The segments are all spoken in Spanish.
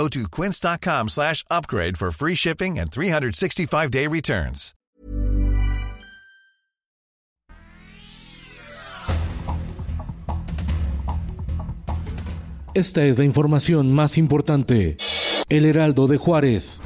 Go to quince.com slash upgrade for free shipping and 365-day returns. Esta es la información más importante. El Heraldo de Juárez.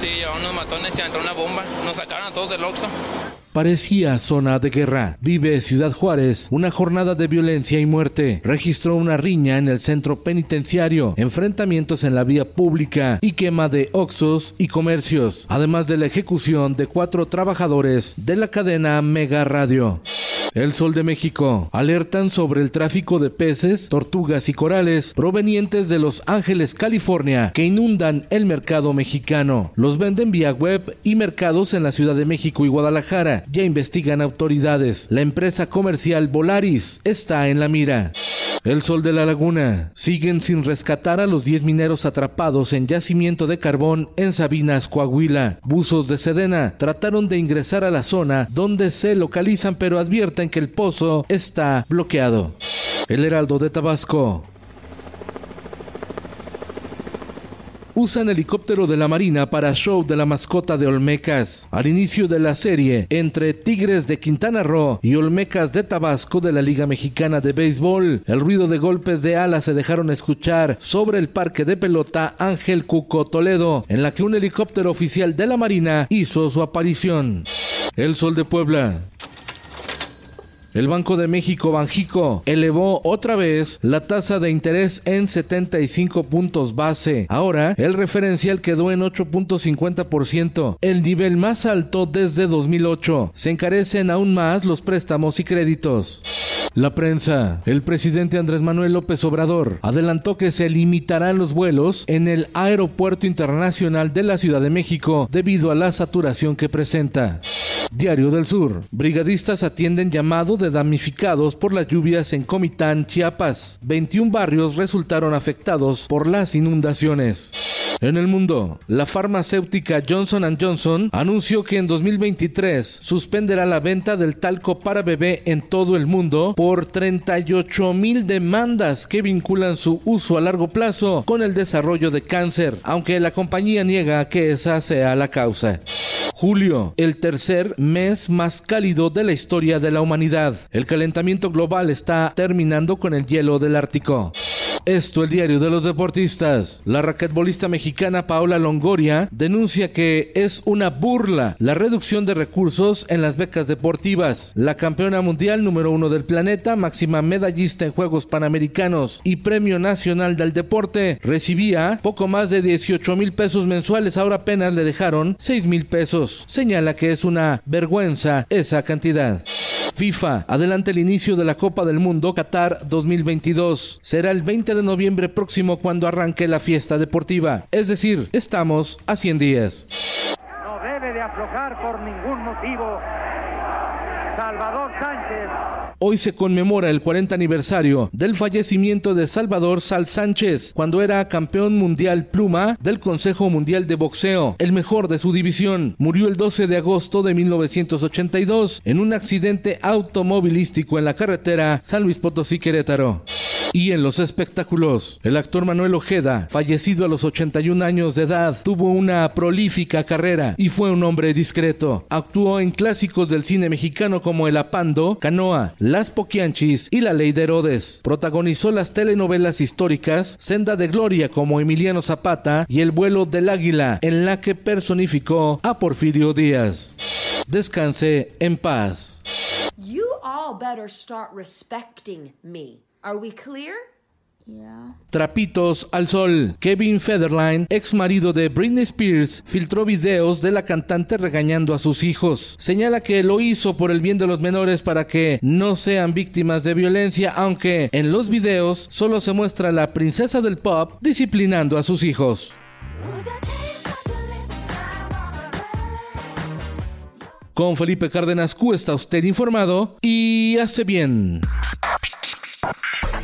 Sí, llevaron unos matones y entró una bomba. Nos sacaron a todos del Oxxo. Parecía zona de guerra. Vive Ciudad Juárez. Una jornada de violencia y muerte. Registró una riña en el centro penitenciario, enfrentamientos en la vía pública y quema de oxos y comercios, además de la ejecución de cuatro trabajadores de la cadena Mega Radio. El Sol de México alertan sobre el tráfico de peces, tortugas y corales provenientes de Los Ángeles, California, que inundan el mercado mexicano. Los venden vía web y mercados en la Ciudad de México y Guadalajara. Ya investigan autoridades. La empresa comercial Volaris está en la mira. El Sol de la Laguna. Siguen sin rescatar a los 10 mineros atrapados en yacimiento de carbón en Sabinas, Coahuila. Buzos de Sedena trataron de ingresar a la zona donde se localizan pero advierten que el pozo está bloqueado. El Heraldo de Tabasco. Usan helicóptero de la Marina para show de la mascota de Olmecas. Al inicio de la serie entre Tigres de Quintana Roo y Olmecas de Tabasco de la Liga Mexicana de Béisbol, el ruido de golpes de alas se dejaron escuchar sobre el parque de pelota Ángel Cuco Toledo, en la que un helicóptero oficial de la Marina hizo su aparición. El Sol de Puebla. El Banco de México, Banjico, elevó otra vez la tasa de interés en 75 puntos base. Ahora, el referencial quedó en 8.50%, el nivel más alto desde 2008. Se encarecen aún más los préstamos y créditos. La prensa. El presidente Andrés Manuel López Obrador adelantó que se limitarán los vuelos en el Aeropuerto Internacional de la Ciudad de México debido a la saturación que presenta. Diario del Sur. Brigadistas atienden llamado de damnificados por las lluvias en Comitán, Chiapas. 21 barrios resultaron afectados por las inundaciones. En el mundo, la farmacéutica Johnson Johnson anunció que en 2023 suspenderá la venta del talco para bebé en todo el mundo por 38 mil demandas que vinculan su uso a largo plazo con el desarrollo de cáncer, aunque la compañía niega que esa sea la causa. Julio, el tercer mes más cálido de la historia de la humanidad. El calentamiento global está terminando con el hielo del Ártico. Esto el diario de los deportistas. La raquetbolista mexicana Paola Longoria denuncia que es una burla la reducción de recursos en las becas deportivas. La campeona mundial número uno del planeta, máxima medallista en Juegos Panamericanos y Premio Nacional del Deporte, recibía poco más de 18 mil pesos mensuales. Ahora apenas le dejaron 6 mil pesos. Señala que es una vergüenza esa cantidad. FIFA. Adelante el inicio de la Copa del Mundo Qatar 2022. Será el 20 de noviembre próximo cuando arranque la fiesta deportiva. Es decir, estamos a 100 días. No debe de aflojar por ningún motivo. Salvador Sánchez. Hoy se conmemora el 40 aniversario del fallecimiento de Salvador Sal Sánchez, cuando era campeón mundial pluma del Consejo Mundial de Boxeo, el mejor de su división. Murió el 12 de agosto de 1982 en un accidente automovilístico en la carretera San Luis Potosí Querétaro. Y en los espectáculos, el actor Manuel Ojeda, fallecido a los 81 años de edad, tuvo una prolífica carrera y fue un hombre discreto. Actuó en clásicos del cine mexicano como El Apando, Canoa, Las Poquianchis y La Ley de Herodes. Protagonizó las telenovelas históricas Senda de Gloria como Emiliano Zapata y El vuelo del águila, en la que personificó a Porfirio Díaz. Descanse en paz. Are we clear? Trapitos al sol. Kevin Federline, ex marido de Britney Spears, filtró videos de la cantante regañando a sus hijos. Señala que lo hizo por el bien de los menores para que no sean víctimas de violencia, aunque en los videos solo se muestra a la princesa del pop disciplinando a sus hijos. Con Felipe Cárdenas Q está usted informado y hace bien.